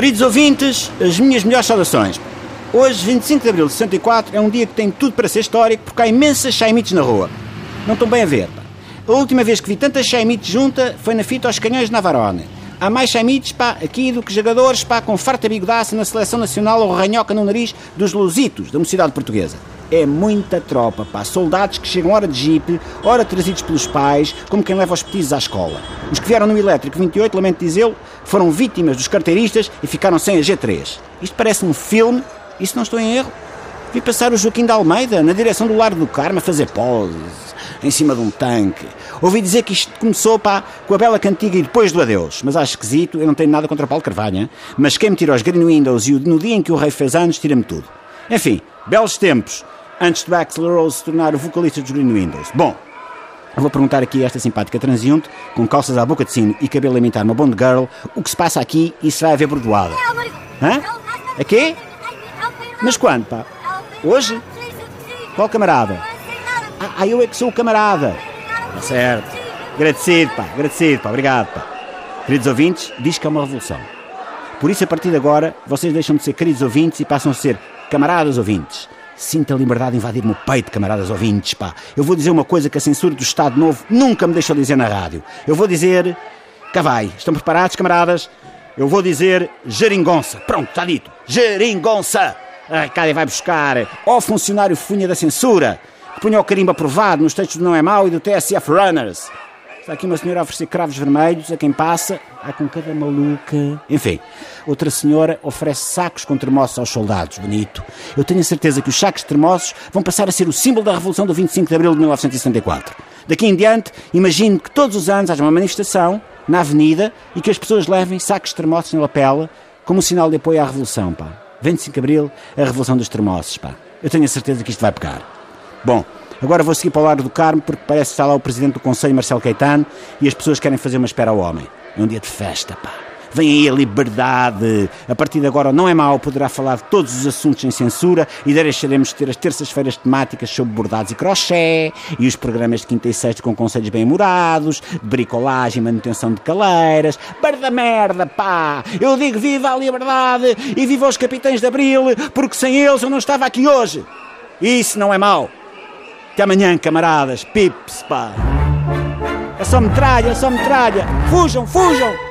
Queridos ouvintes, as minhas melhores saudações. Hoje, 25 de abril de 64, é um dia que tem tudo para ser histórico porque há imensas chaimites na rua. Não estão bem a ver. Pá. A última vez que vi tantas chaimites junta foi na fita aos canhões de Navarone. Há mais chaimites pá, aqui do que jogadores pá, com farta bigodaça na seleção nacional ou ranhoca no nariz dos lusitos da mocidade portuguesa. É muita tropa, pá. Soldados que chegam hora de jipe, hora trazidos pelos pais, como quem leva os petizes à escola. Os que vieram no elétrico 28, lamento dizê-lo, foram vítimas dos carteiristas e ficaram sem a G3. Isto parece um filme, e se não estou em erro, vi passar o Joaquim de Almeida na direção do Largo do Carmo a fazer poses em cima de um tanque. Ouvi dizer que isto começou pá, com a bela cantiga e depois do adeus, mas acho esquisito, eu não tenho nada contra Paulo Carvalho, mas quem me tira os Green Windows e no dia em que o rei fez anos, tira-me tudo. Enfim, belos tempos, antes do Axl Rose se tornar o vocalista dos Green Windows. Bom, vou perguntar aqui a esta simpática transiunte, com calças à boca de sino e cabelo a imitar uma Bond Girl, o que se passa aqui e se vai haver bordoada. Hã? A quê? Mas quando, pá? Hoje? Qual camarada? Ah, ah, eu é que sou o camarada. Está certo. Agradecido, pá. Agradecido, pá. Obrigado, pá. Queridos ouvintes, diz que é uma revolução. Por isso, a partir de agora, vocês deixam de ser queridos ouvintes e passam a ser camaradas ouvintes. Sinta a liberdade de invadir-me o peito, camaradas ouvintes, pá. Eu vou dizer uma coisa que a censura do Estado Novo nunca me deixou dizer na rádio. Eu vou dizer... Cá vai. Estão preparados, camaradas? Eu vou dizer geringonça. Pronto, está dito. Geringonça! A Arcádia vai buscar ao funcionário funha da censura que punha o carimbo aprovado nos textos do Não é Mau e do TSF Runners. Está aqui uma senhora a oferecer cravos vermelhos a quem passa. Há com cada maluca. Enfim, outra senhora oferece sacos com termossos aos soldados. Bonito. Eu tenho a certeza que os sacos de vão passar a ser o símbolo da Revolução do 25 de Abril de 1974. Daqui em diante, imagino que todos os anos haja uma manifestação na avenida e que as pessoas levem sacos de na lapela como um sinal de apoio à Revolução, pá. 25 de Abril, a Revolução dos Termossos, pá. Eu tenho a certeza que isto vai pegar. Bom, agora vou seguir para o lado do Carmo porque parece que está lá o Presidente do Conselho, Marcelo Caetano, e as pessoas querem fazer uma espera ao homem. É um dia de festa, pá. Vem aí a liberdade. A partir de agora não é mau, poderá falar de todos os assuntos sem censura e deixaremos de ter as terças-feiras temáticas sobre bordados e crochê e os programas de quinta e sexta com conselhos bem-humorados, bricolagem manutenção de caleiras. Barda merda, pá! Eu digo viva a liberdade e viva os capitães de Abril, porque sem eles eu não estava aqui hoje. Isso não é mau. Até amanhã, camaradas. Pips, pá. É só metralha, é só metralha. Fujam, fujam!